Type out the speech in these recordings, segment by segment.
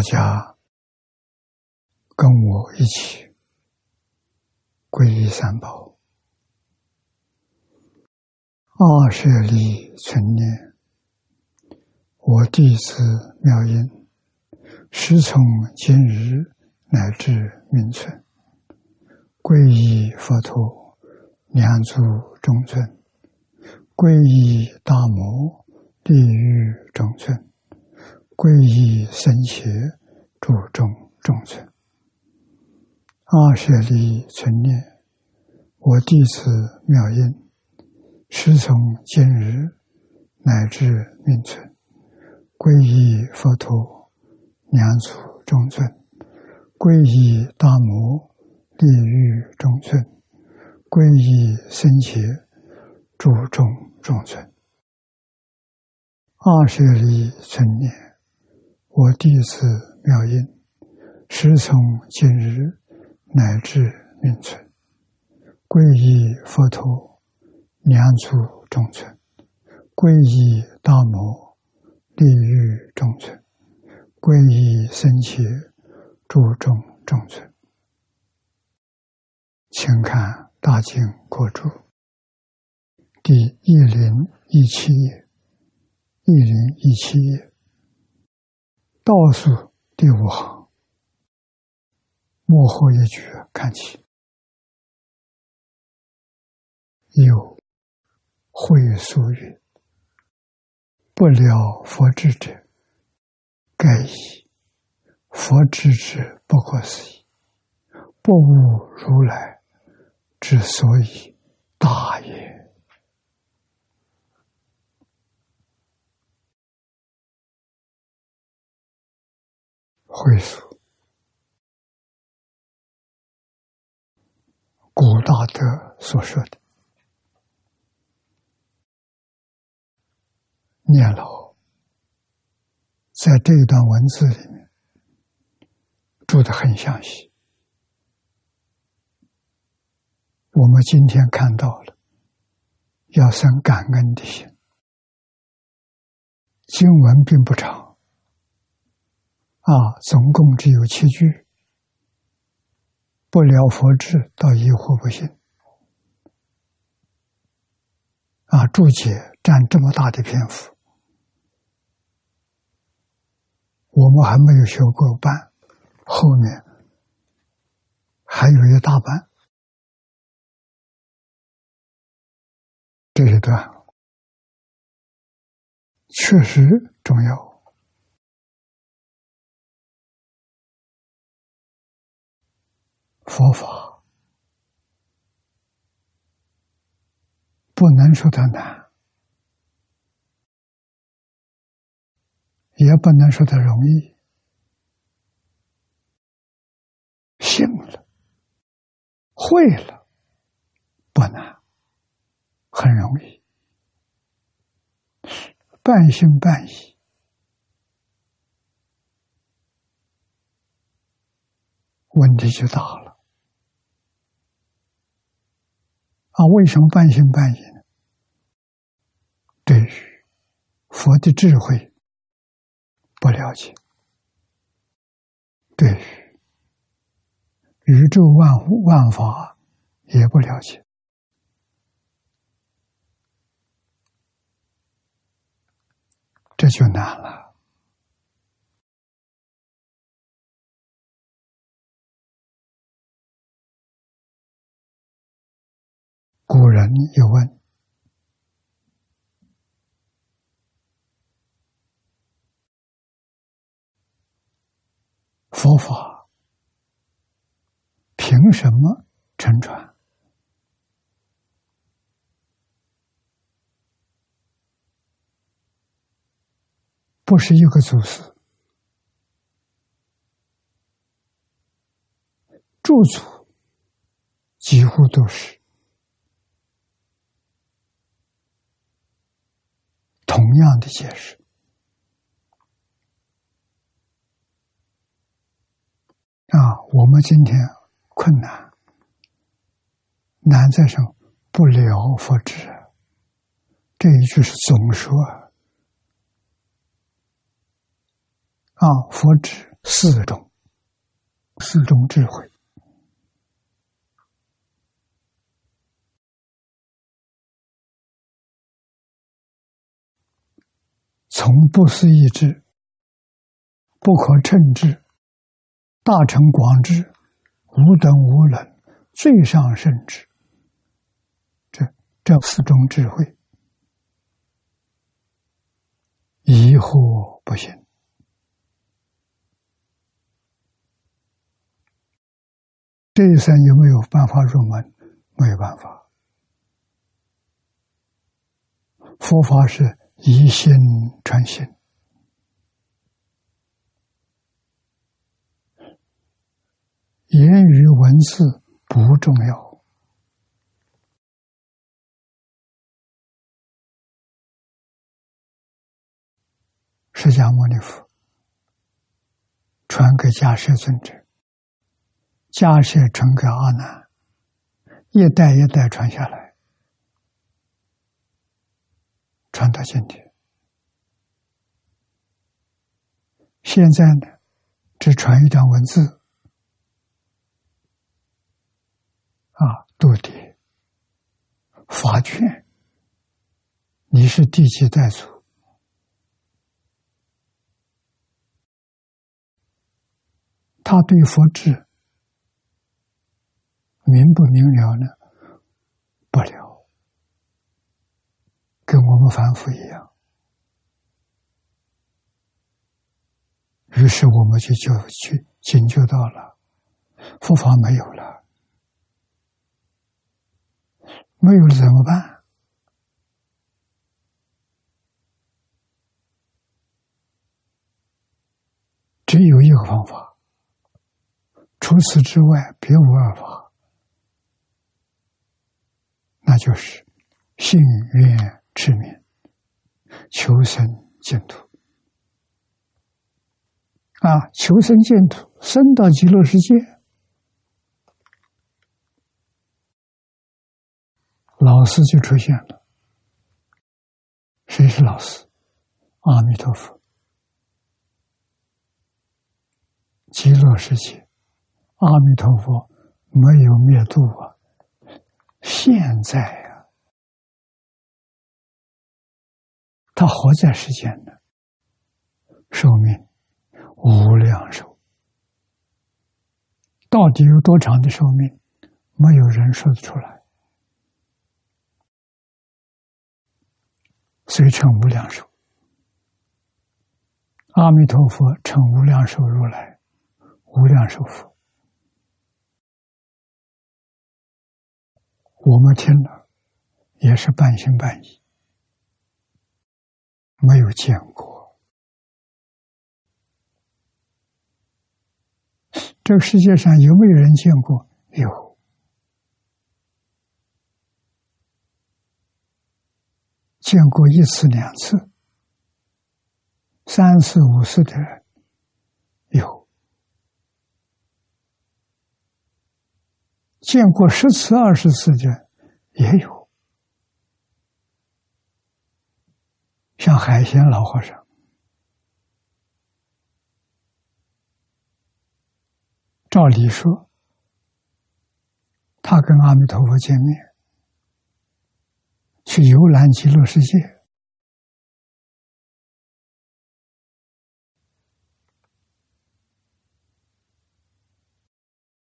大家跟我一起皈依三宝。二舍利存念，我弟子妙音，师从今日乃至明存，皈依佛陀，两足中尊；皈依大摩，地狱中尊；皈依僧伽，诸众中尊。二舍利存念，我弟子妙音。师从今日乃至命存，皈依佛陀，两足中尊；皈依大摩，地狱中尊；皈依僧伽，诸众中尊。二舍利存念，我弟子妙音，师从今日乃至命存，皈依佛陀。两足中存，皈依大摩，地狱众存；皈依僧伽，诸众中存。请看《大经国注》第一零一七页，一零一七页。倒数第五行，幕后一句看起有。会俗语：“不了佛智者，盖以佛智之不可思议，不悟如来之所以大也。”会俗，古大德所说的。念老在这一段文字里面注的很详细，我们今天看到了，要生感恩的心。经文并不长，啊，总共只有七句，不了佛智，到疑惑不信。啊，注解占这么大的篇幅。我们还没有学过半，后面还有一大半。这一段确实重要。佛法。不能说它难。也不能说它容易，信了，会了，不难，很容易，半信半疑，问题就大了。啊，为什么半信半疑呢？对于佛的智慧。不了解，对宇宙万物万法也不了解，这就难了。古人有问。佛法凭什么沉传？不是一个祖师，诸祖几乎都是同样的解释。啊，我们今天困难难在什么？不了佛智。这一句是总说啊，佛指四种，四种智慧，从不思议智、不可称智、大成广智、无等无能、最上圣智，这这四种智慧。疑惑不行，这一生有没有办法入门？没有办法。佛法是一心传心，言语文字不重要。释迦牟尼佛传给迦叶尊者，迦叶传给阿难，一代一代传下来，传到今天。现在呢，只传一段文字，啊，度牒法卷，你是第几代祖？他对佛智明不明了呢？不了，跟我们凡夫一样。于是我们就就去警觉到了，佛法没有了，没有了怎么办？只有一个方法。除此之外，别无二法，那就是信愿持名，求生净土。啊，求生净土，生到极乐世界，老师就出现了。谁是老师？阿弥陀佛，极乐世界。阿弥陀佛，没有灭度啊！现在他活在世间呢，寿命无量寿，到底有多长的寿命？没有人说得出来。虽称无量寿，阿弥陀佛称无量寿如来，无量寿佛。我们听了也是半信半疑，没有见过。这个世界上有没有人见过？有，见过一次、两次、三次、五次的人有。见过十次、二十次的也有，像海鲜老和尚，照理说，他跟阿弥陀佛见面，去游览极乐世界。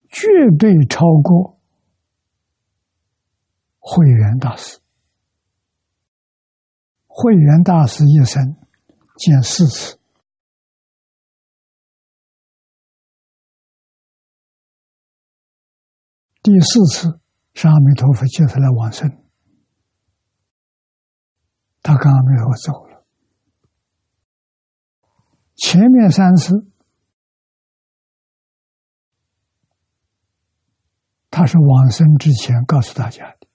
绝对超过慧远大师。慧远大师一生见四次，第四次是阿弥陀佛接他来往生，他跟阿弥陀佛走了。前面三次。他是往生之前告诉大家的，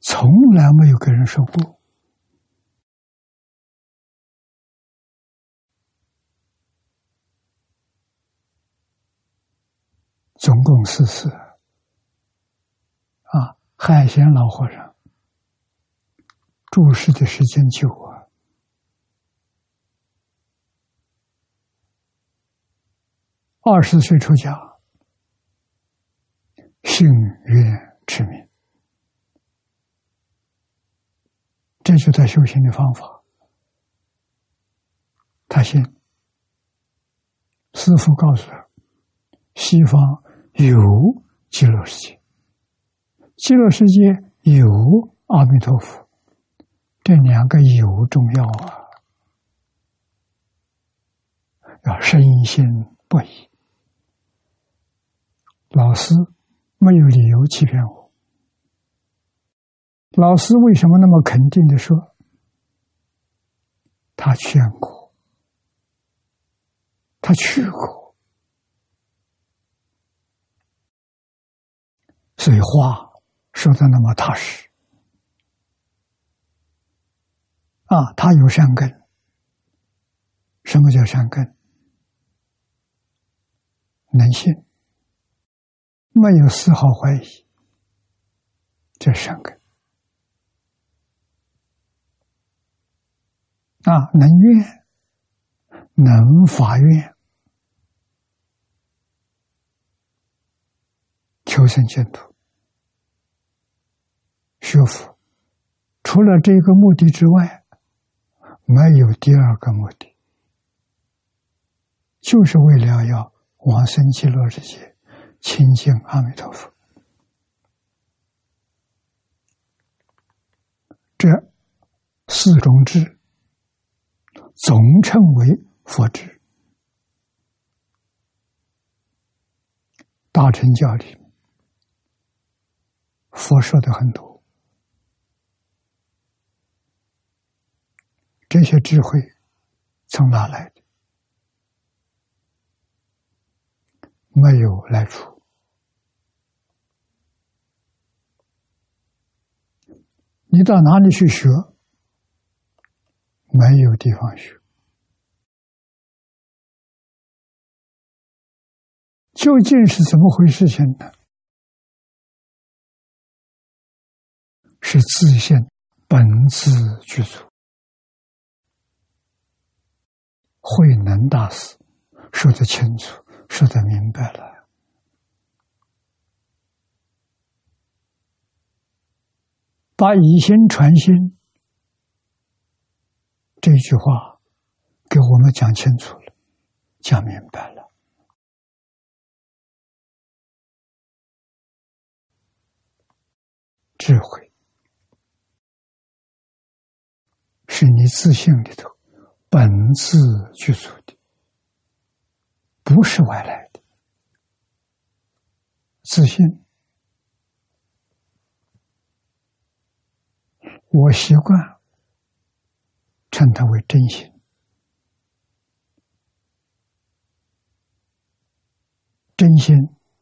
从来没有跟人说过，空四世啊，海贤老和尚住世的时间久啊，二十岁出家，幸愿持名，这就是他修行的方法。他信，师父告诉他。西方有极乐世界，极乐世界有阿弥陀佛，这两个有重要啊，要深信不疑。老师没有理由欺骗我。老师为什么那么肯定的说？他劝过，他去过。所以话说的那么踏实啊，他有善根。什么叫善根？能信，没有丝毫怀疑，这是善根啊。能愿，能发愿，求生净土。学佛，除了这个目的之外，没有第二个目的，就是为了要往生极乐世界，亲近阿弥陀佛。这四种智，总称为佛智。大乘教里，佛说的很多。这些智慧从哪来的？没有来处。你到哪里去学？没有地方学。究竟是怎么回事？情呢？是自信本自具足。慧能大师说得清楚，说得明白了。把以心传心这句话给我们讲清楚了，讲明白了。智慧是你自信里头。本自具足的，不是外来的。自信，我习惯称它为真心。真心，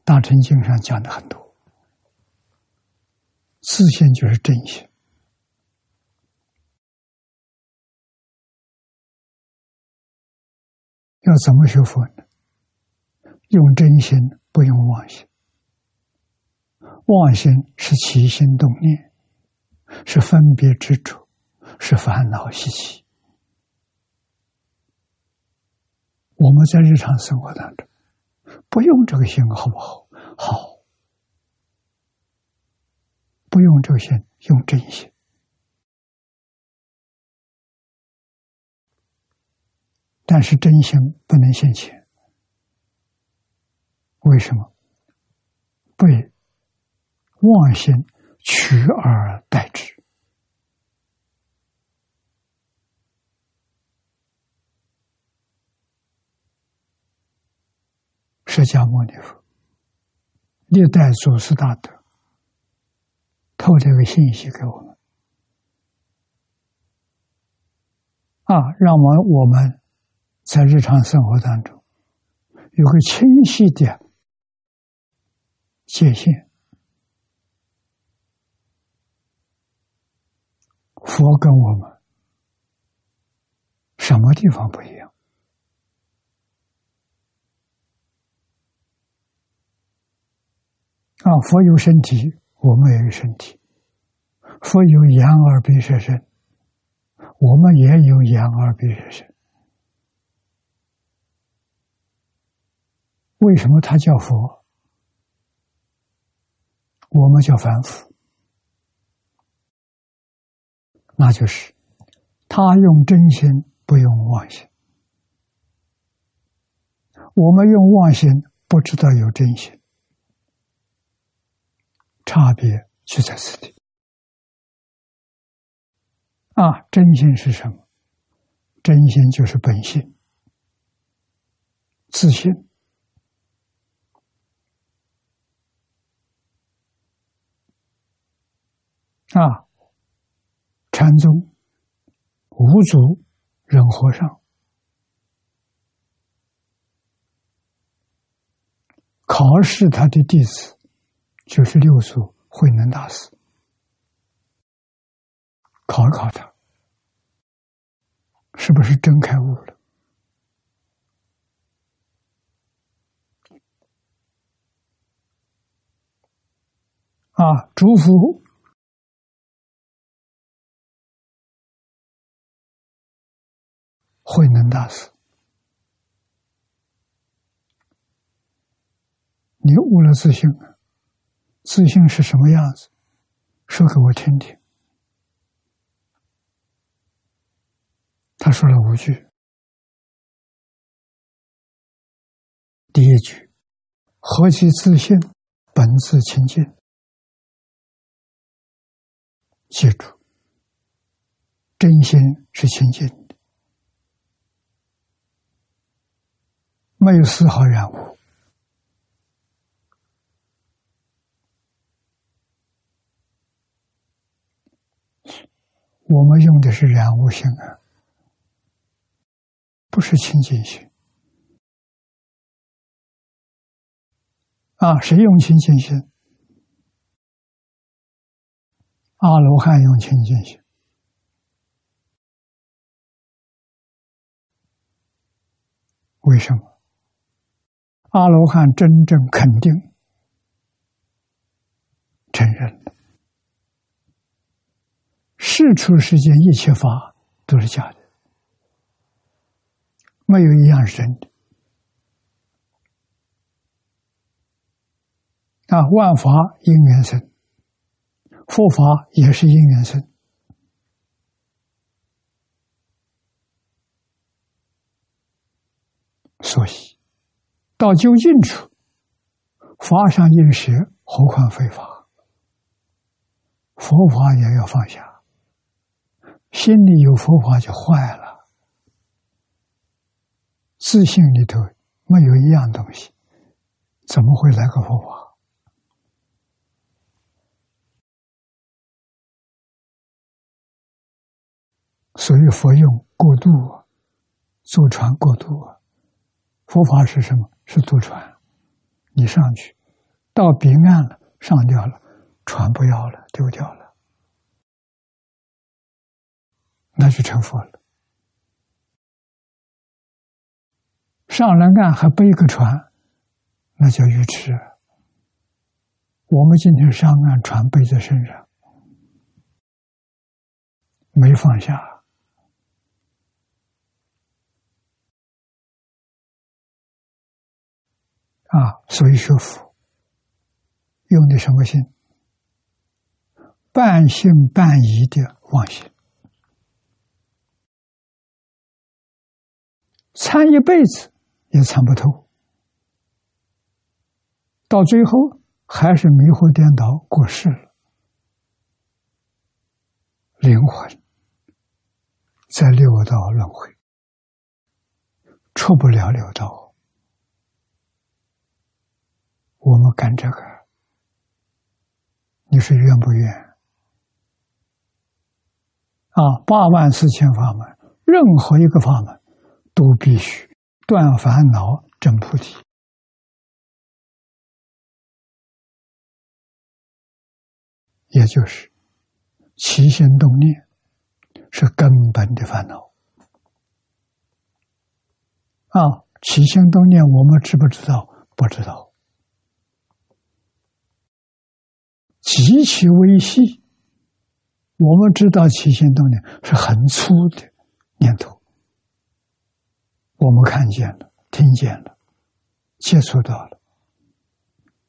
大乘经上讲的很多，自信就是真心。要怎么学佛呢？用真心，不用妄心。妄心是起心动念，是分别执着，是烦恼习气。我们在日常生活当中，不用这个心，好不好？好，不用这个心，用真心。但是真心不能现前，为什么？被妄心取而代之。释迦牟尼佛历代祖师大德透这个信息给我们，啊，让我我们。在日常生活当中，有个清晰的界限。佛跟我们什么地方不一样？啊，佛有身体，我们也有身体；佛有眼耳鼻舌身，我们也有眼耳鼻舌身。为什么他叫佛？我们叫凡夫，那就是他用真心，不用妄心；我们用妄心，不知道有真心。差别就在此地啊！真心是什么？真心就是本性、自信啊！禅宗五祖忍和尚考试他的弟子。就是六祖慧能大师，考一考他，是不是真开悟了？啊，祝福慧能大师，你悟了自信。自信是什么样子？说给我听听。他说了五句。第一句：“何其自信，本自清净。”记住，真心是清净没有丝毫染污。我们用的是染污性啊，不是清净性啊。谁用清净心？阿罗汉用清净心。为什么？阿罗汉真正肯定、承认。世出世间一切法都是假的，没有一样是真的。啊，万法因缘生，佛法也是因缘生，所以到究竟处，法上应舍，何况非法？佛法也要放下。心里有佛法就坏了，自信里头没有一样东西，怎么会来个佛法？所以佛用过渡，坐船过渡。佛法是什么？是渡船，你上去，到彼岸了，上吊了，船不要了，丢掉了。那就成佛了。上了岸还背个船，那叫愚痴。我们今天上岸，船背在身上，没放下啊！所以学佛用的什么心？半信半疑的妄心。参一辈子也参不透，到最后还是迷惑颠倒过世了。灵魂在六道轮回，出不了六道。我们干这个，你是愿不愿？啊，八万四千法门，任何一个法门。都必须断烦恼、证菩提，也就是起心动念是根本的烦恼啊！起心动念，我们知不知道？不知道。极其微细。我们知道起心动念是很粗的念头，我们看见了，听见了，接触到了，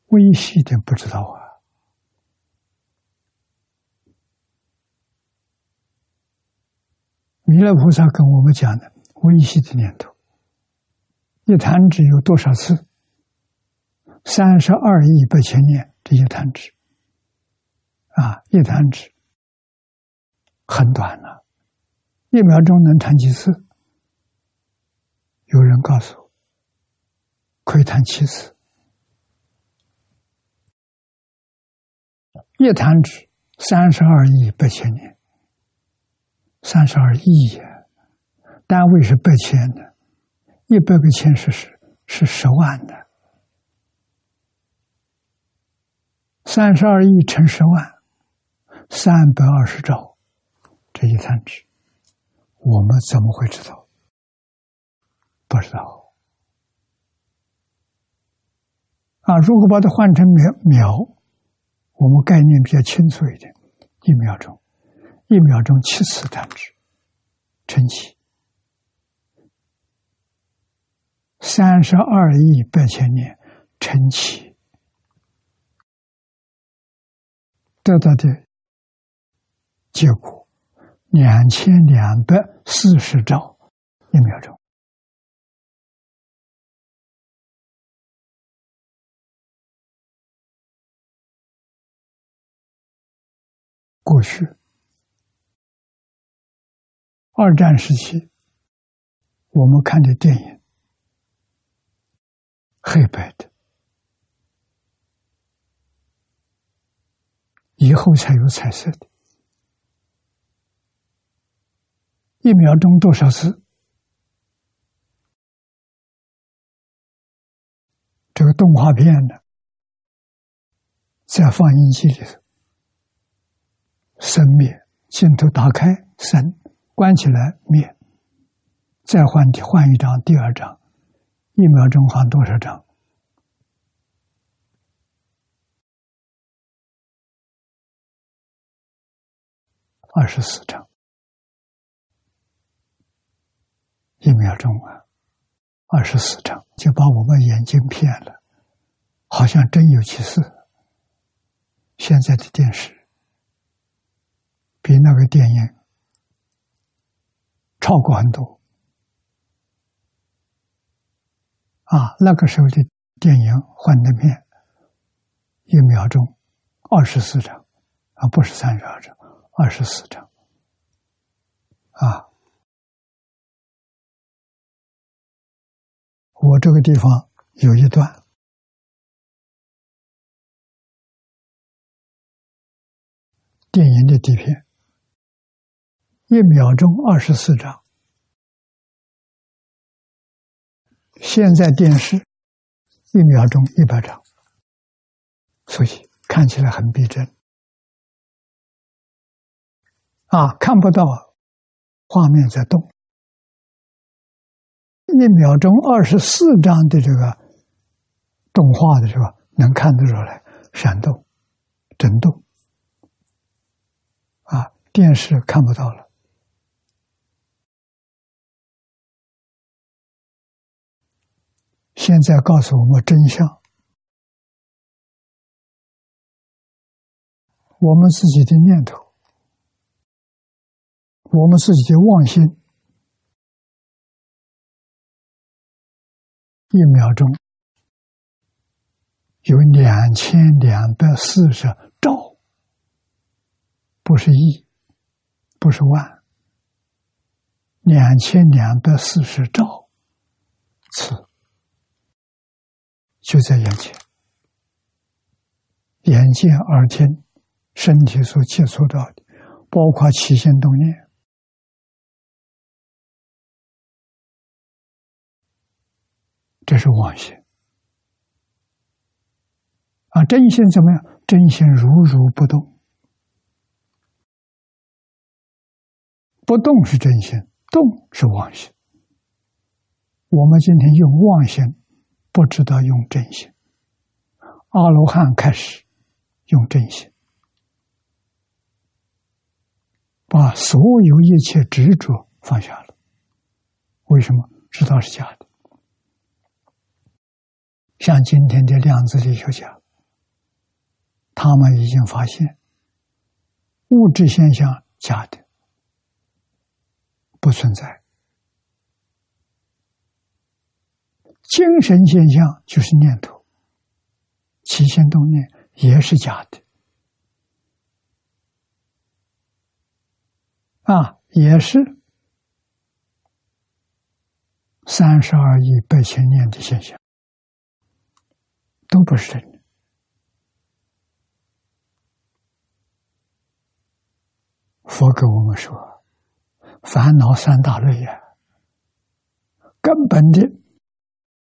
微细的不知道啊。弥勒菩萨跟我们讲的微细的念头，一弹指有多少次？三十二亿八千年，这些弹指啊，一弹指。很短了，一秒钟能弹几次？有人告诉我，可以弹七次。一弹指三十二亿八千年，三十二亿呀，单位是八千的，一百个千是十，是十万的，三十二亿乘十万，三百二十兆。这一弹指，我们怎么会知道？不知道啊！如果把它换成秒秒，我们概念比较清楚一点：一秒钟，一秒钟七次弹指，乘起三十二亿八千年乘起，得到的结果。两千两百四十兆一秒钟，过去二战时期，我们看的电影黑白的，以后才有彩色的。一秒钟多少次？这个动画片呢，在放映机里头，生灭镜头打开生，关起来灭，再换换一张，第二张，一秒钟换多少张？二十四张。一秒钟啊，二十四张就把我们眼睛骗了，好像真有其事。现在的电视比那个电影超过很多啊！那个时候的电影幻灯片，一秒钟二十四张啊，不是三十二张，二十四张啊。我这个地方有一段。电影的底片，一秒钟二十四张，现在电视一秒钟一百张，所以看起来很逼真。啊，看不到画面在动。一秒钟二十四张的这个动画的是吧？能看得出来闪动、震动啊！电视看不到了。现在告诉我们真相：我们自己的念头，我们自己的妄心。一秒钟有两千两百四十兆，不是亿，不是万，两千两百四十兆次就在眼前，眼见耳听，身体所接触到的，包括起心动念。这是妄心。啊真心怎么样？真心如如不动。不动是真心动是妄心。我们今天用妄心不知道用真心。阿罗汉开始用真心。把所有一切执着放下了。为什么？知道是假的。像今天的量子力学家，他们已经发现物质现象假的不存在，精神现象就是念头，起心动念也是假的。啊，也是三十二亿百千年的现象，都不是真的。佛给我们说，烦恼三大类呀，根本的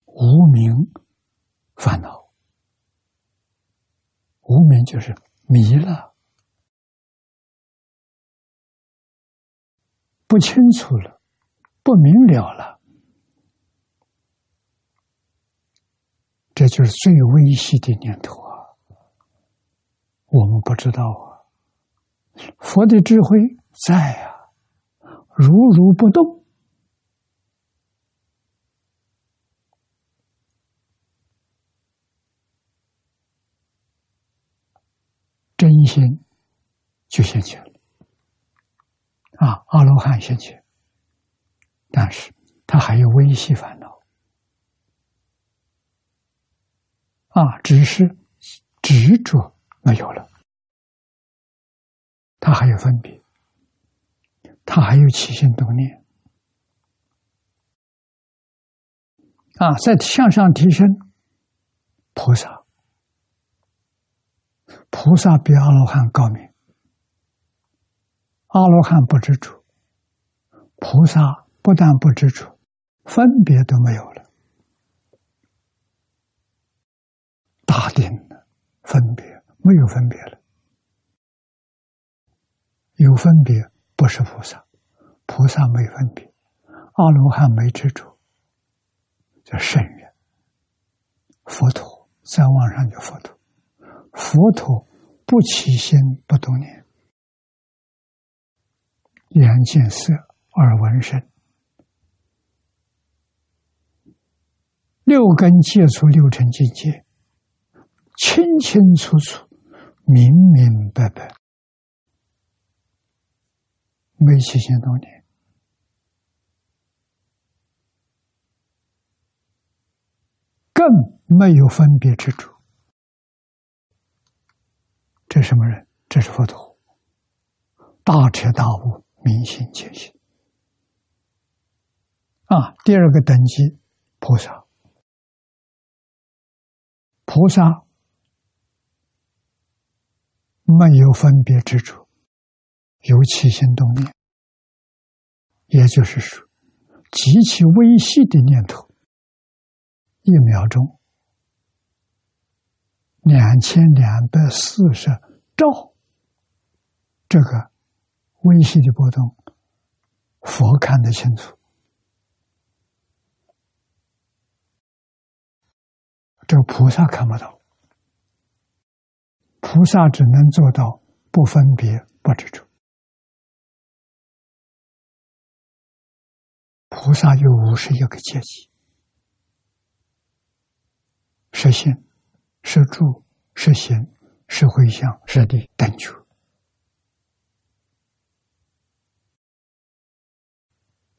无名烦恼，无名就是迷了。不清楚了，不明了了，这就是最微细的念头啊！我们不知道啊，佛的智慧在啊，如如不动，真心就现前了。啊，阿罗汉现前，但是他还有微细烦恼，啊，只是执着没有了，他还有分别，他还有起心动念，啊，在向上提升，菩萨，菩萨比阿罗汉高明。阿罗汉不知足，菩萨不但不知足，分别都没有了。大定了，分别没有分别了，有分别不是菩萨，菩萨没分别，阿罗汉没执着，叫圣人。佛陀再往上叫佛陀，佛陀不起心不动念。眼见色，耳闻声，六根接触六尘境界，清清楚楚、明明白白，没七千多年，更没有分别之处。这什么人？这是佛陀，大彻大悟。明心见性啊！第二个等级，菩萨，菩萨没有分别之处，有起心动念，也就是说，极其微细的念头，一秒钟两千两百四十兆，这个。微细的波动，佛看得清楚，这个菩萨看不到。菩萨只能做到不分别、不执着。菩萨有五十一个阶级：是心、是住、是行、是回向、是地等觉。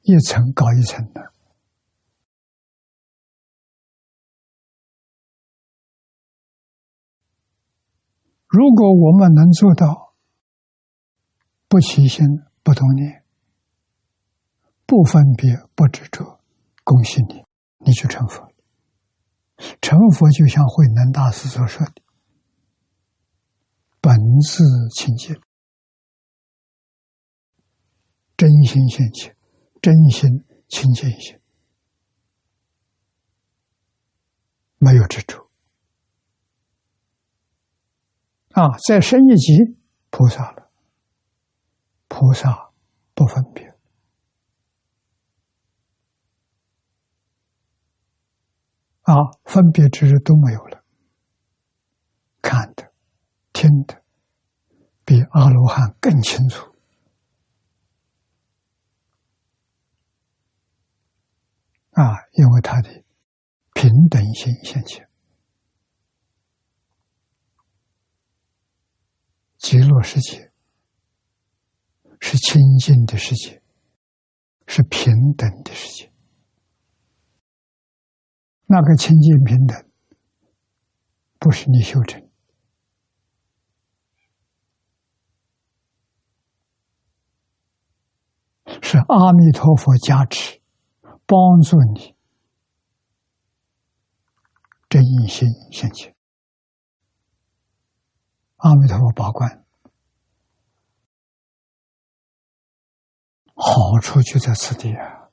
一层高一层的。如果我们能做到不起心、不动念、不分别、不执着，恭喜你，你就成佛。成佛就像慧能大师所说的：“本自清净，真心现前。”真心、清净心，没有执着啊，再升一级菩萨了，菩萨不分别。啊，分别之日都没有了，看的、听的，比阿罗汉更清楚。啊，因为他的平等心现前。极乐世界是清净的世界，是平等的世界。那个清净平等，不是你修成，是阿弥陀佛加持，帮助你真心现前。阿弥陀佛保管，好处就在此地啊。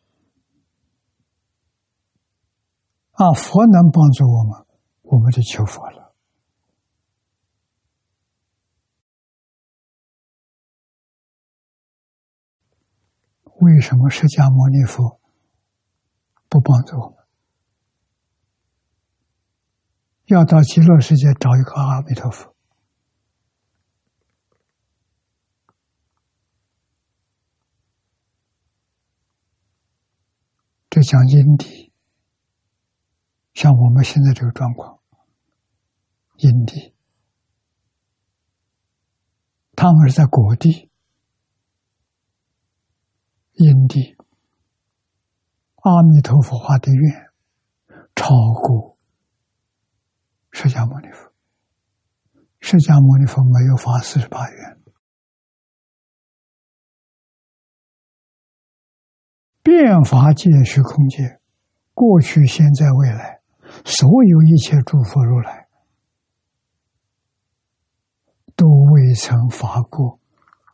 啊，佛能帮助我们，我们就求佛了。为什么释迦牟尼佛不帮助我们？要到极乐世界找一个阿弥陀佛？这讲因地。像我们现在这个状况，因地，他们是在果地，因地，阿弥陀佛发的愿超过释迦牟尼佛，释迦牟尼佛没有发四十八愿，变法界虚空界，过去、现在、未来。所有一切诸佛如来都未曾发过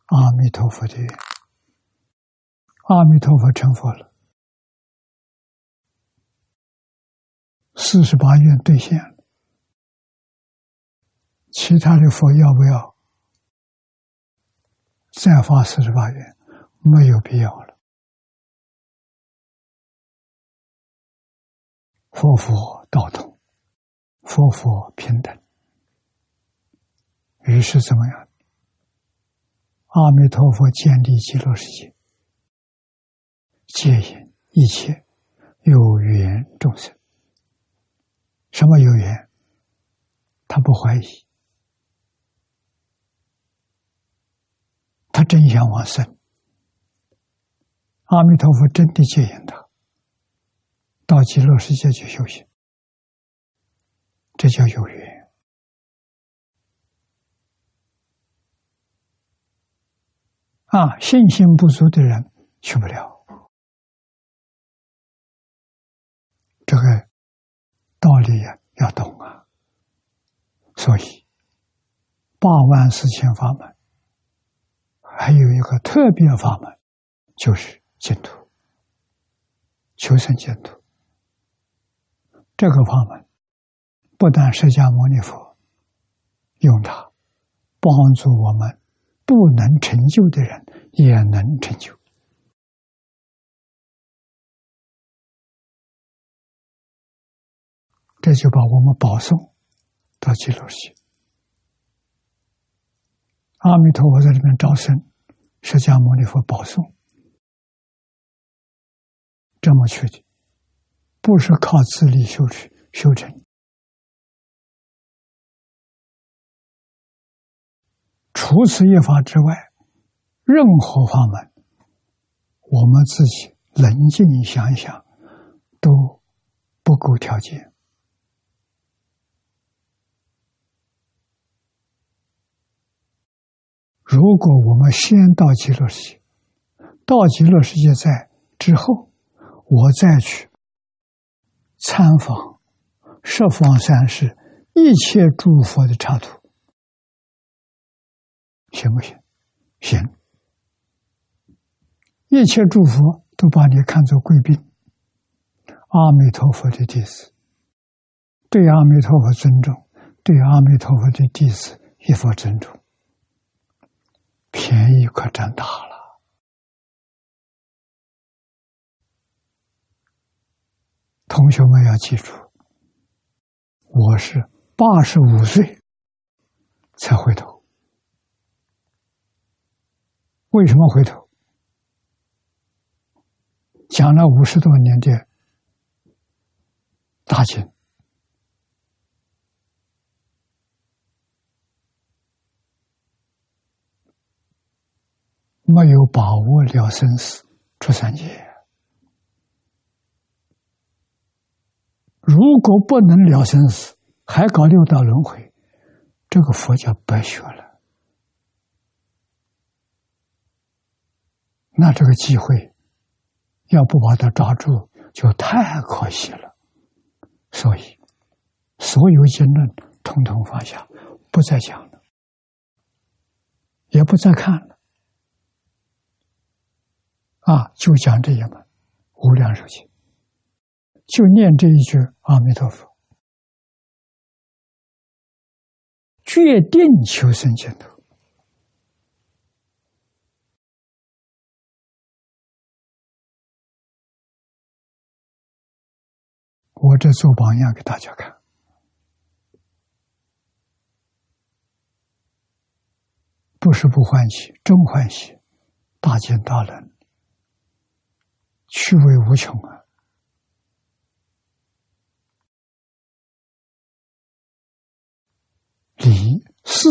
阿弥陀佛的愿，阿弥陀佛成佛了，四十八愿兑现了，其他的佛要不要再发四十八愿？没有必要了，佛佛。道同，佛佛平等。于是怎么样？阿弥陀佛建立极乐世界，接引一切有缘众生。什么有缘？他不怀疑，他真想往生。阿弥陀佛真的接引他到极乐世界去修行。这叫有缘啊！信心不足的人去不了。这个道理呀，要懂啊。所以，八万四千法门，还有一个特别法门，就是净土、求生净土。这个法门。不但释迦牟尼佛用它帮助我们，不能成就的人也能成就。这就把我们保送到极乐世。阿弥陀佛在里面招生，释迦牟尼佛保送，这么去的，不是靠自力修持修成。除此一法之外，任何法门，我们自己冷静想一想，都不够条件。如果我们先到极乐世界，到极乐世界在之后，我再去参访十方三世一切诸佛的刹土。行不行？行。一切诸佛都把你看作贵宾，阿弥陀佛的弟子，对阿弥陀佛尊重，对阿弥陀佛的弟子一佛尊重，便宜可占大了。同学们要记住，我是八十五岁才回头。为什么回头？讲了五十多年的大经，没有把握了生死出三界。如果不能了生死，还搞六道轮回，这个佛教白学了。那这个机会，要不把它抓住，就太可惜了。所以，所有经论统统放下，不再讲了，也不再看了。啊，就讲这一门《无量寿经》。就念这一句阿弥陀佛，决定求生净土。我这做榜样给大家看，不是不欢喜，真欢喜，大见大能，趣味无穷啊！理事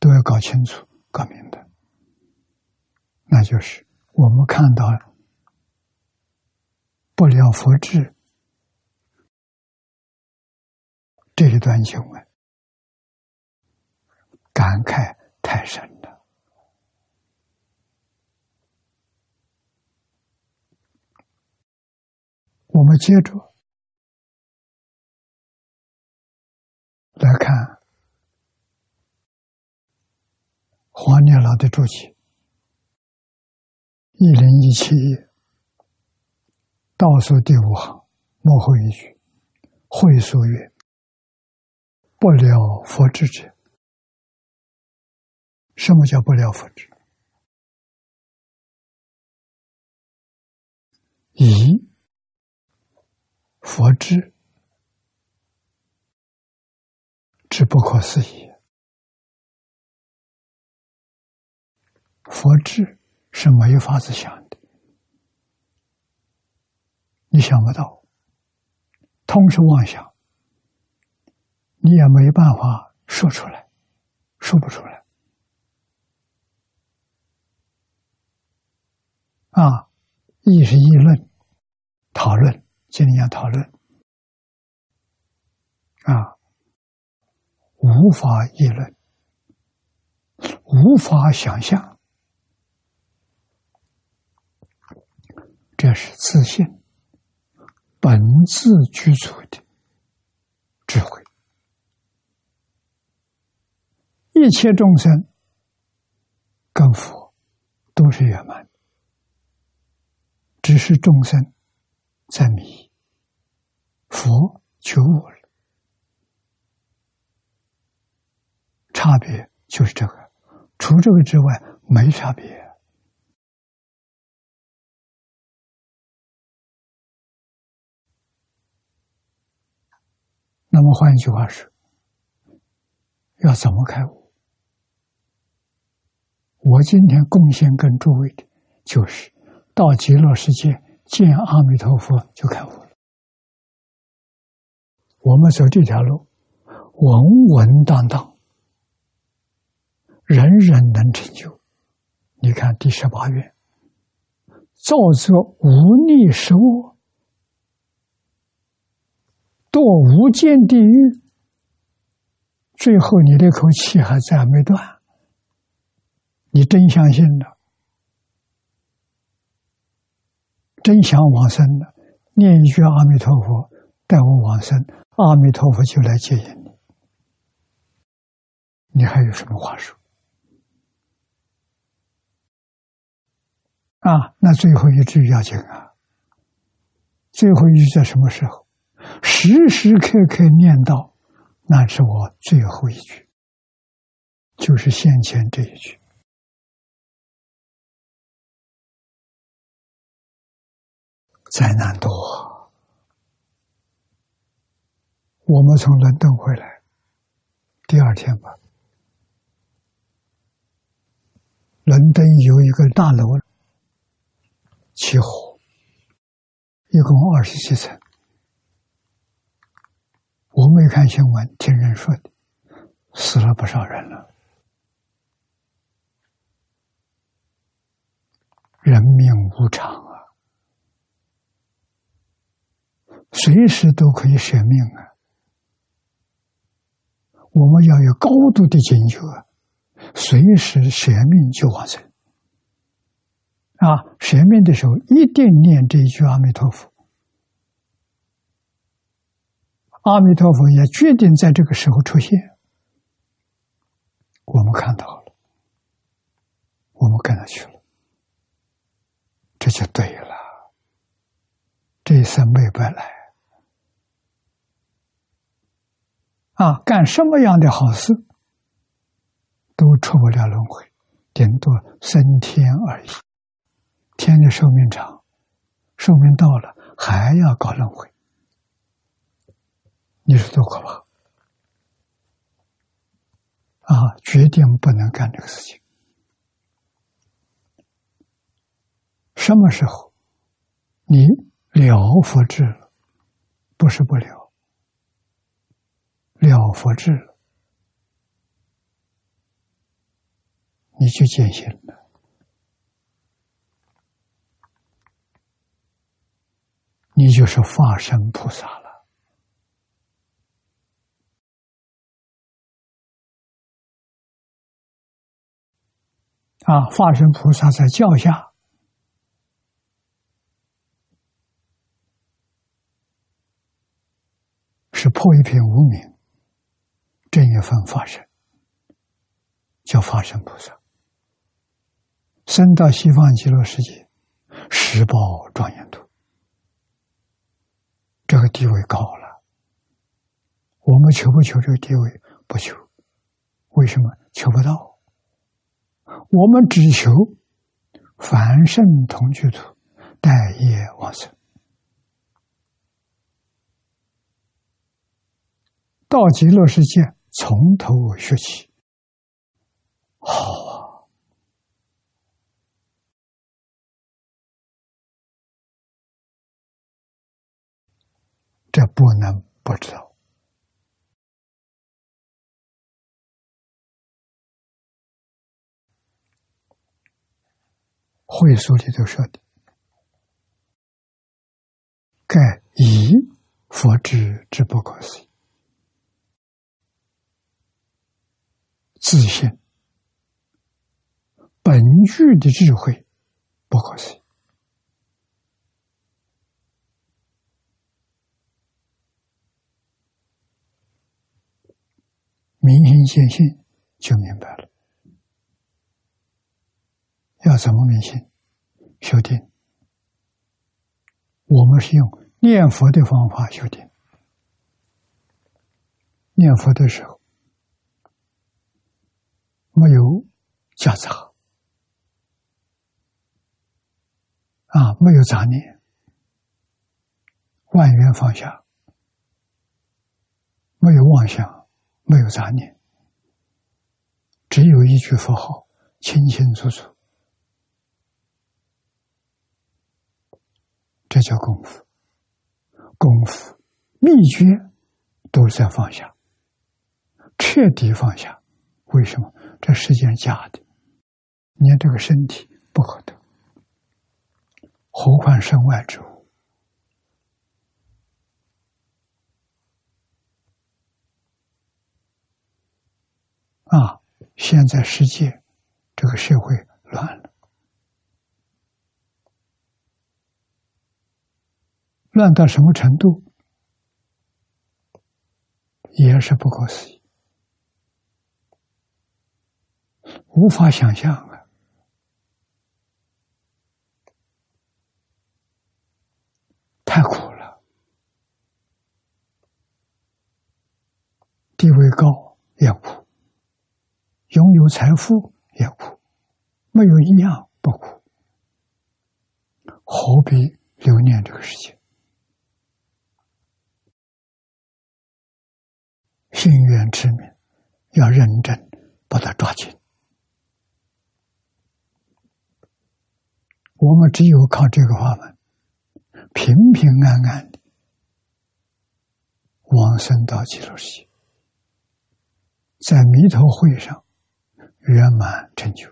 都要搞清楚、搞明白，那就是我们看到不了佛智这一段经文，感慨太深了。我们接着来看。黄念老的注解，一零一七页倒数第五行幕后一句，会所曰：“不了佛智者，什么叫不了佛智？以佛智之不可思议。”佛智是没法子想的，你想不到，通是妄想，你也没办法说出来，说不出来。啊，议是议论，讨论，今天要讨论，啊，无法议论，无法想象。这是自信本自具足的智慧，一切众生跟佛都是圆满，只是众生在迷，佛觉悟了，差别就是这个，除这个之外没差别。那么换一句话是，要怎么开悟？我今天贡献跟诸位的，就是到极乐世界见阿弥陀佛就开悟了。我们走这条路，稳稳当当，人人能成就。你看第十八愿，造作无逆实恶。堕无间地狱，最后你那口气还在没断，你真相信了，真想往生了，念一句阿弥陀佛，带我往生，阿弥陀佛就来接引你，你还有什么话说？啊，那最后一句要紧啊，最后一句在什么时候？时时刻刻念叨，那是我最后一句，就是先前这一句。灾难多，我们从伦敦回来，第二天吧，伦敦有一个大楼起火，一共二十七层。我没看新闻，听人说的，死了不少人了。人命无常啊，随时都可以舍命啊。我们要有高度的警觉，随时舍命就往生。啊，舍命的时候一定念这一句阿弥陀佛。阿弥陀佛也决定在这个时候出现，我们看到了，我们跟他去了，这就对了，这一生没白来啊！干什么样的好事都出不了轮回，顶多升天而已。天的寿命长，寿命到了还要搞轮回。你说多可怕！啊，决定不能干这个事情。什么时候你了佛智了？不是不了，了佛智了，你就见性了，你就是化身菩萨了。啊！化身菩萨在教下是破一片无名，正一份化身，叫化身菩萨。生到西方极乐世界，十宝庄严土，这个地位高了。我们求不求这个地位？不求，为什么求不到？我们只求凡圣同居土，待业往生，到极乐世界从头学起，好啊！这不能不知道。会书里头说的：“盖以佛之之不可思议，自信本具的智慧不可思议，明心见性就明白了。”要怎么明心？修定。我们是用念佛的方法修定。念佛的时候，没有夹杂啊，没有杂念，万缘放下，没有妄想，没有杂念，只有一句佛号，清清楚楚。这叫功夫，功夫秘诀都在放下，彻底放下。为什么？这世间假的，你看这个身体不可得，何况身外之物啊！现在世界这个社会乱了。乱到什么程度，也是不可思议，无法想象啊！太苦了，地位高也苦，拥有财富也苦，没有一样不苦，何必留恋这个世界？心愿之名，要认真把它抓紧。我们只有靠这个法门，平平安安的、往生到极乐世界，在弥陀会上圆满成就。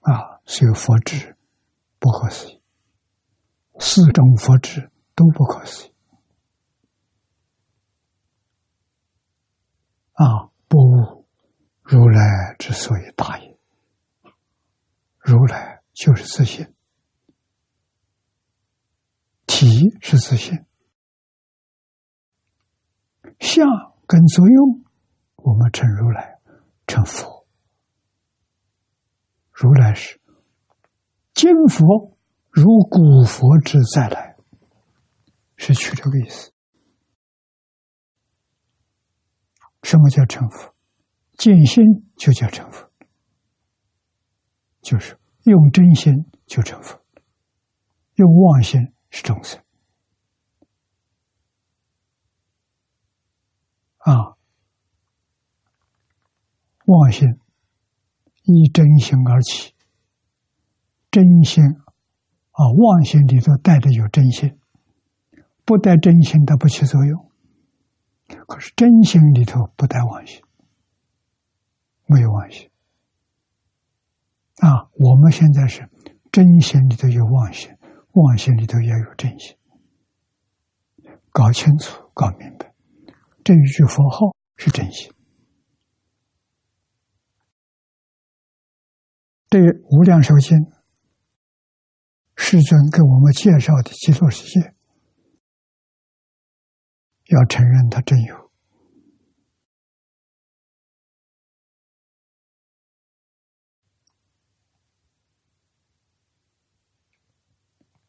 啊，所以佛智不可思议，四种佛智都不可思议。啊，不悟如来之所以大也，如来就是自信，体是自信，相跟作用，我们称如来，称佛。如来是金佛如古佛之再来，是取这个意思。什么叫成佛？见心就叫成佛，就是用真心就成佛，用妄心是众生。啊，妄心。依真心而起，真心啊，妄心里头带着有真心，不带真心它不起作用。可是真心里头不带妄心，没有妄心啊。我们现在是真心里头有妄心，妄心里头也有真心，搞清楚、搞明白，这一句佛号是真心。对《无量寿经》，世尊给我们介绍的极乐世界，要承认它真有。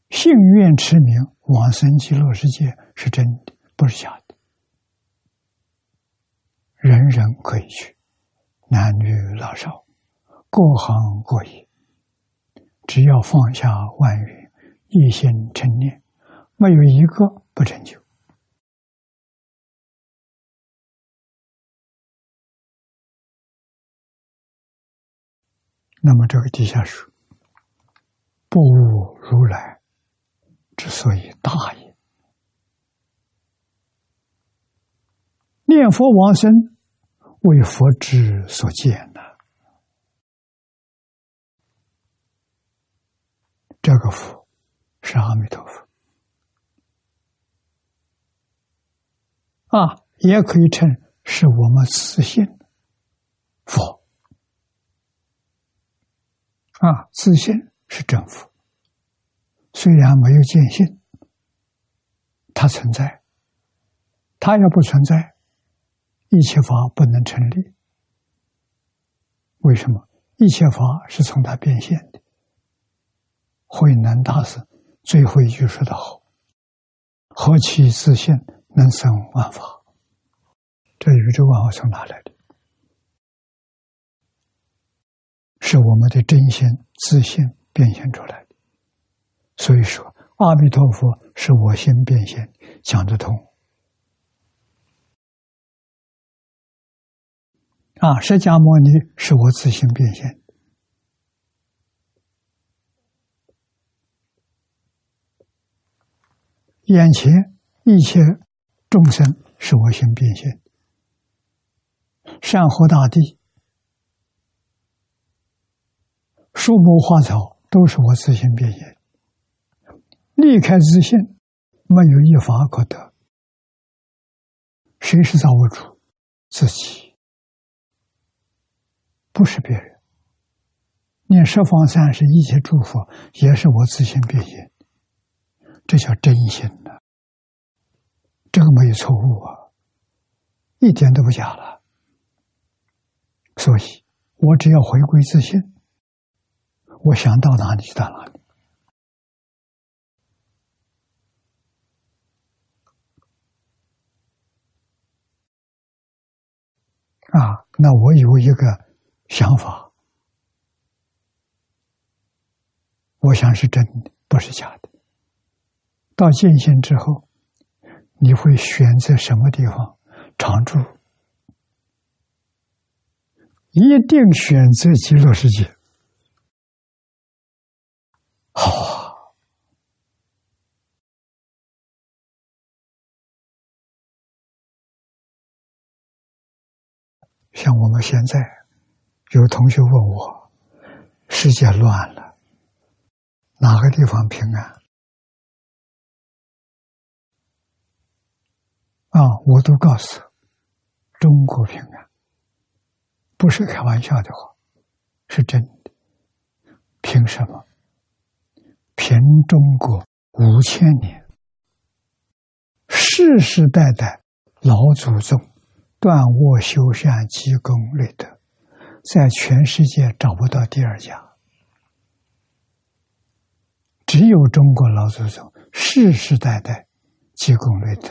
信愿持名往生极乐世界是真的，不是假的。人人可以去，男女老少。各行各业，只要放下万缘，一心成念，没有一个不成就。那么这个底下说：“不悟如来之所以大也，念佛往生为佛之所见呐。”这个佛是阿弥陀佛啊，也可以称是我们自信佛啊，自信是真佛，虽然没有见性，它存在，它要不存在，一切法不能成立。为什么？一切法是从它变现的。慧能大师最后一句说的好：“何其自信，能生万法。”这宇宙万法从哪来的？是我们的真心自信变现出来的。所以说，阿弥陀佛是我心变现，讲得通。啊，释迦牟尼是我自信变现。眼前一切众生是我心变现，山河大地、树木花草都是我自心变现。离开自信，没有一法可得。谁是造物主？自己，不是别人。念十方三世一切诸佛，也是我自心变现。这叫真心的，这个没有错误啊，一点都不假了。所以，我只要回归自信，我想到哪里就到哪里。啊，那我有一个想法，我想是真的，不是假的。到见性之后，你会选择什么地方常住？一定选择极乐世界。好啊！像我们现在有同学问我：“世界乱了，哪个地方平安？”啊，我都告诉中国平安，不是开玩笑的话，是真的。凭什么？凭中国五千年世世代代老祖宗断卧修善积功累德，在全世界找不到第二家，只有中国老祖宗世世代代积功累德。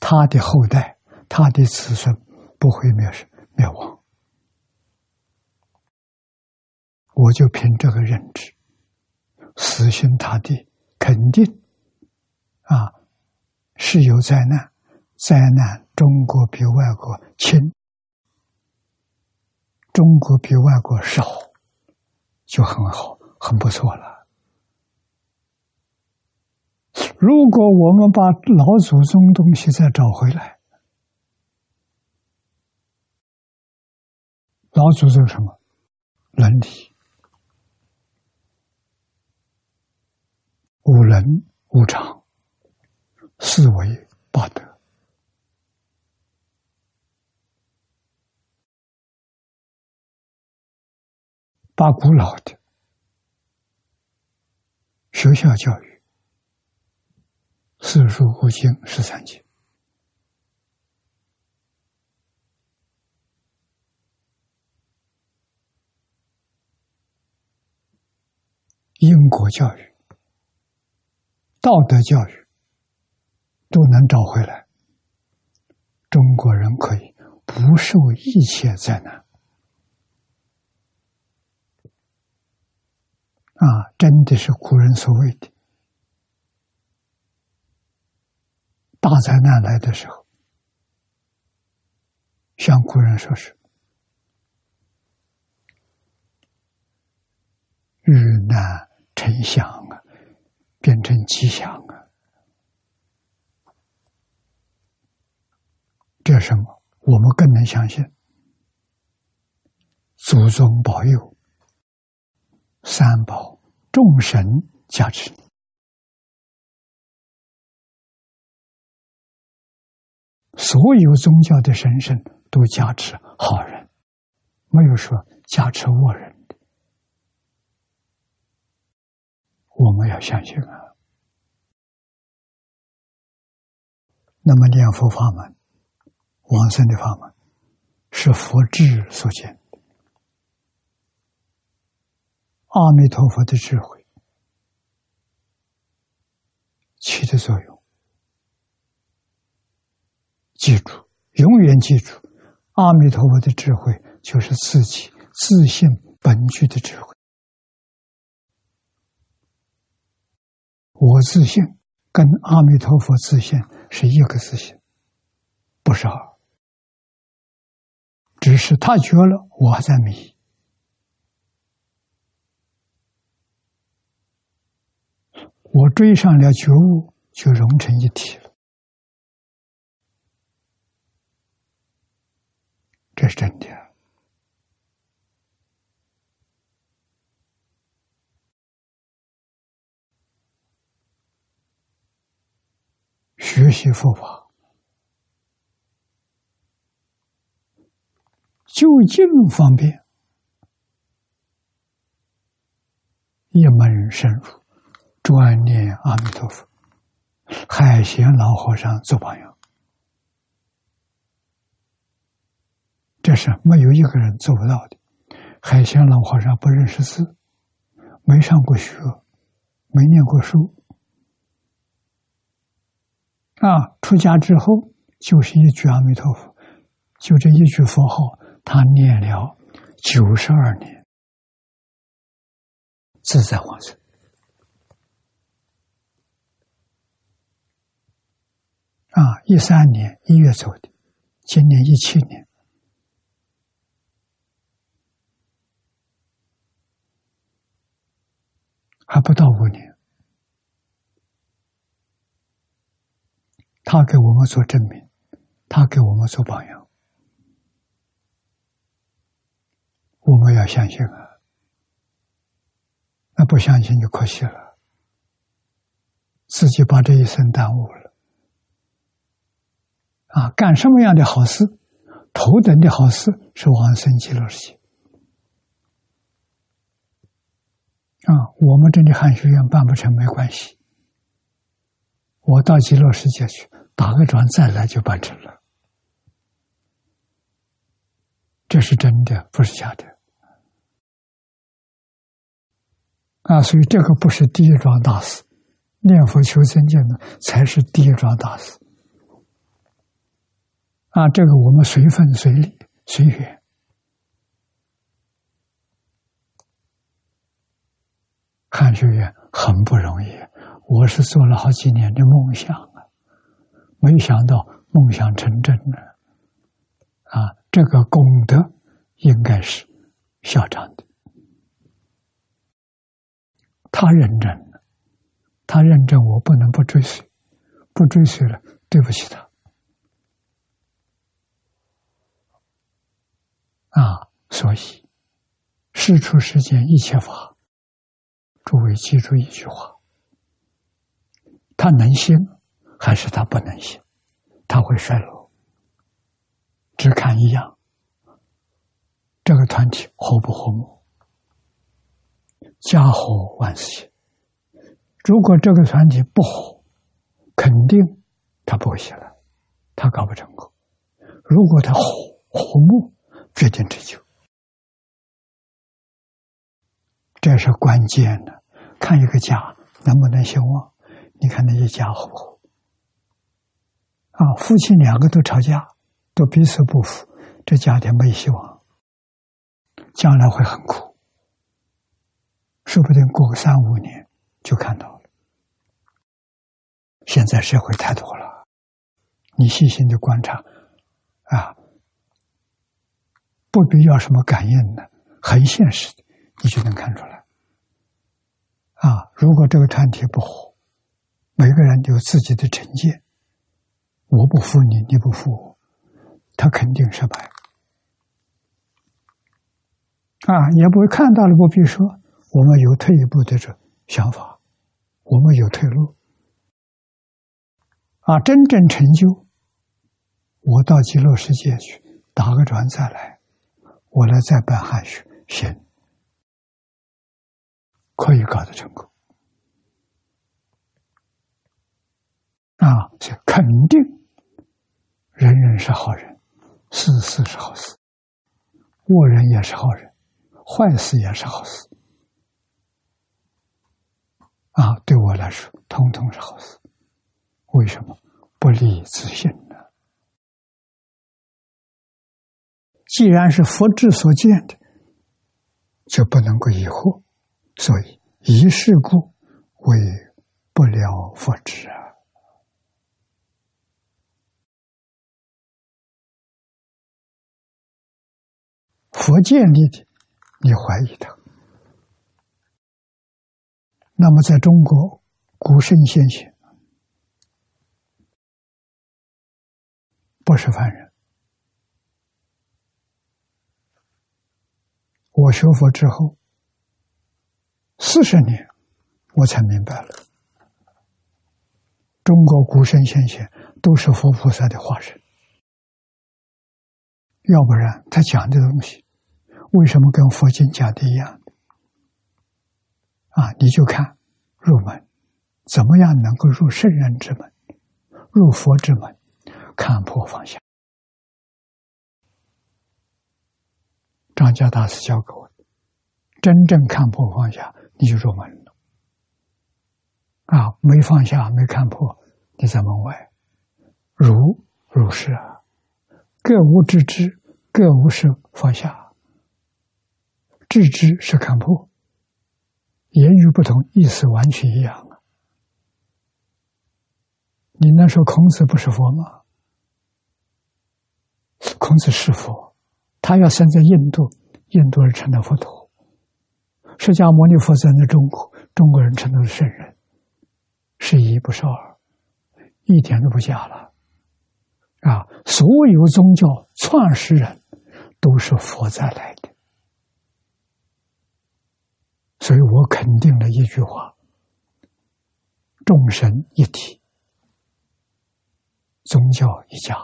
他的后代，他的子孙不会灭灭亡。我就凭这个认知，死心塌地，肯定啊是有灾难，灾难中国比外国轻，中国比外国少，就很好，很不错了。如果我们把老祖宗东西再找回来，老祖宗什么？伦理、五伦、五常、四维、八德，把古老的学校教育。四书五经十三经，因果教育、道德教育都能找回来，中国人可以不受一切灾难。啊，真的是古人所谓的。大灾难来的时候，像古人说是“遇难成祥”啊，变成吉祥啊。这什么？我们更能相信祖宗保佑、三宝、众神加持。所有宗教的神圣都加持好人，没有说加持恶人的。我们要相信啊。那么念佛法门、往生的法门，是佛智所见，阿弥陀佛的智慧起的作用。记住，永远记住，阿弥陀佛的智慧就是自己自信本具的智慧。我自信跟阿弥陀佛自信是一个自信，不是二。只是他觉了，我在迷，我追上了觉悟，就融成一体了。这是真的。学习佛法，就近方便，一门深入，专念阿弥陀佛，海贤老和尚做榜样。这是没有一个人做不到的。海鲜老和尚不认识字，没上过学，没念过书，啊，出家之后就是一句阿弥陀佛，就这一句佛号，他念了九十二年，自在往生。啊，一三年一月走的，今年一七年。还不到五年，他给我们做证明，他给我们做榜样。我们要相信啊，那不相信就可惜了，自己把这一生耽误了。啊，干什么样的好事，头等的好事是往生极乐世界。啊，我们这里汉学院办不成没关系，我到极乐世界去打个转再来就办成了，这是真的，不是假的。啊，所以这个不是第一桩大事，念佛求生净土才是第一桩大事。啊，这个我们随分随理随缘。汉学院很不容易，我是做了好几年的梦想啊，没想到梦想成真了。啊，这个功德应该是校长的。他认真了，他认真，我不能不追随，不追随了，对不起他。啊，所以事出世间一切法，诸位记住一句话：他能行还是他不能行？他会衰落，只看一样，这个团体和不和睦。家和万事兴。如果这个团体不和，肯定他不会起来，他搞不成功。如果他和和睦，决定成就，这是关键的。看一个家能不能兴旺，你看那些家和不和？啊，夫妻两个都吵架，都彼此不服，这家庭没希望，将来会很苦。说不定过个三五年就看到了。现在社会太多了，你细心的观察，啊，不必要什么感应的，很现实的，你就能看出来。啊，如果这个团体不和，每个人有自己的成见，我不服你，你不服我，他肯定失败。啊，也不会看到了，不必说。我们有退一步的这想法，我们有退路啊！真正成就，我到极乐世界去打个转再来，我来再办汉学，行，可以搞得成功啊！这肯定，人人是好人，事事是好事，恶人也是好人，坏事也是好事。啊，对我来说，通通是好事。为什么不立自信呢？既然是佛智所见的，就不能够疑惑。所以，一事故为不了佛智啊。佛建立的，你怀疑他。那么，在中国，古圣先贤不是凡人。我学佛之后四十年，我才明白了，中国古圣先贤都是佛菩萨的化身，要不然他讲的东西为什么跟佛经讲的一样？啊，你就看入门，怎么样能够入圣人之门，入佛之门，看破放下。张家大师教给我，真正看破放下，你就入门了。啊，没放下，没看破，你在门外。如如是啊，各无知之，各无是放下。知之是看破。言语不同，意思完全一样啊！你那说孔子不是佛吗？孔子是佛，他要生在印度，印度人成了佛陀；释迦牟尼佛在在中国，中国人称他是圣人，是一不是二，一点都不假了啊！所有宗教创始人都是佛在来的，所以我肯定了一句话：众神一体，宗教一家，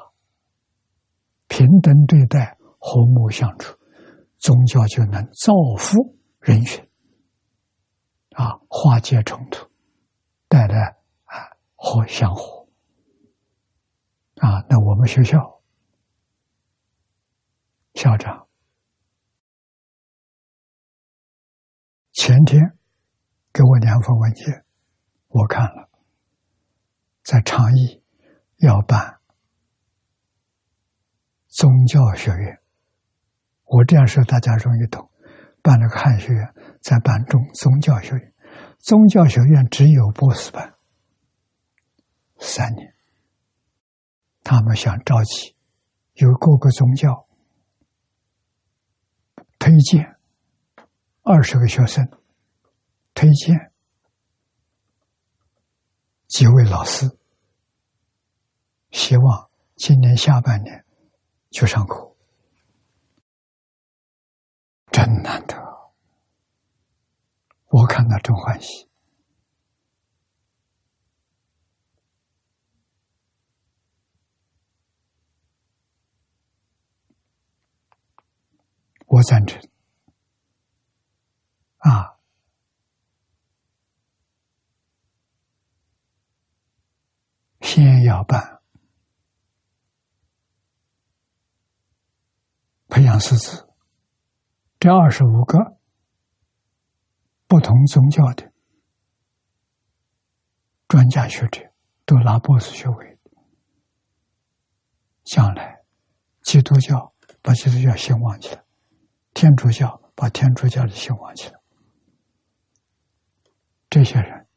平等对待，和睦相处，宗教就能造福人选，啊，化解冲突，带来啊和相互，啊，那我们学校校长。前天给我两份文件，我看了，在倡议要办宗教学院。我这样说大家容易懂，办了个汉学院，再办中宗教学院。宗教学院只有博士班，三年。他们想召集有各个宗教推荐。二十个学生推荐几位老师，希望今年下半年就上课，真难得，我看到真欢喜，我赞成。啊！先要办培养师资，这二十五个不同宗教的专家学者都拿博士学位，将来基督教把基督教兴旺起来，天主教把天主教的兴旺起来。这些人，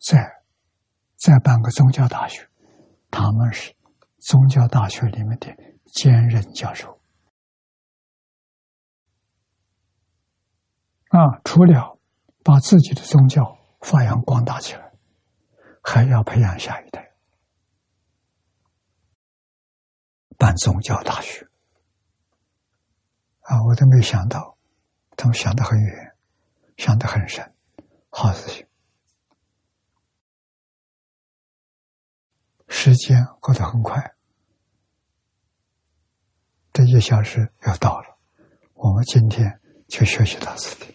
在再办个宗教大学，他们是宗教大学里面的兼任教授啊。除了把自己的宗教发扬光大起来，还要培养下一代办宗教大学啊！我都没想到，他们想得很远，想得很深。好事情，时间过得很快，这一小时要到了，我们今天就学习到此地。